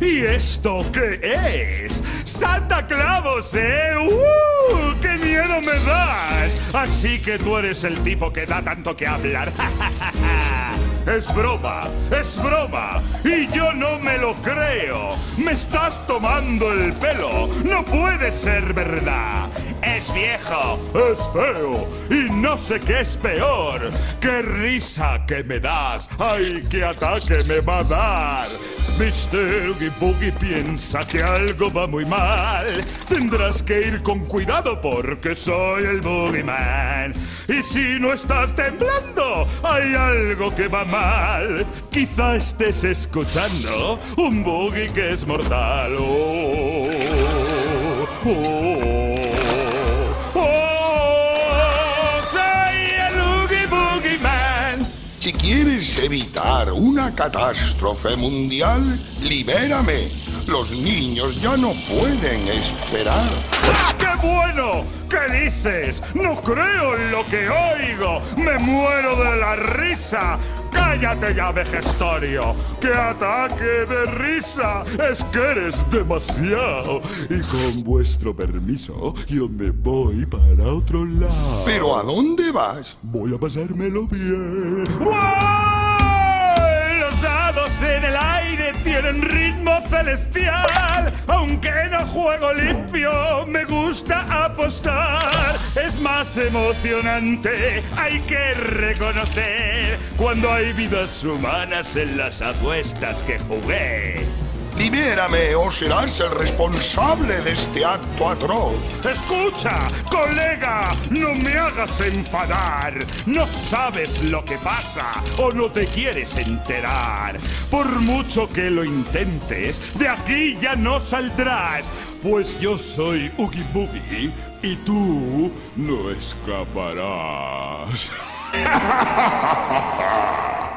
¿Y esto qué es? ¡Santa Clavos, eh! ¡Uh! ¡Qué miedo me das! Así que tú eres el tipo que da tanto que hablar. Es broma, es broma. Y yo no me lo creo. Me estás tomando el pelo. No puede ser verdad. Es viejo. Es feo. Y no sé qué es peor. ¡Qué risa que me das! ¡Ay, qué ataque me va a dar! Mr. Oogie Boogie piensa que algo va muy mal. Tendrás que ir con cuidado porque soy el Boogeyman. Y si no estás temblando, hay algo que va mal. Quizá estés escuchando un boogie que es mortal. Oh, oh, oh, Si quieres evitar una catástrofe mundial, libérame. Los niños ya no pueden esperar. ¡Ah, qué bueno! ¿Qué dices? No creo en lo que oigo. Me muero de la risa. Cállate ya, vejestorio. ¡Qué ataque de risa! Es que eres demasiado. Y con vuestro permiso, yo me voy para otro lado. ¿Pero a dónde vas? Voy a pasármelo bien. ¡Wow! Los dados en el aire tienen ritmo celestial. Aunque no juego limpio, gusta apostar. Es más emocionante, hay que reconocer, cuando hay vidas humanas en las apuestas que jugué. Libérame o serás el responsable de este acto atroz. Escucha, colega, no me hagas enfadar. No sabes lo que pasa o no te quieres enterar. Por mucho que lo intentes, de aquí ya no saldrás. Pues yo soy Oogie Boogie y tú no escaparás.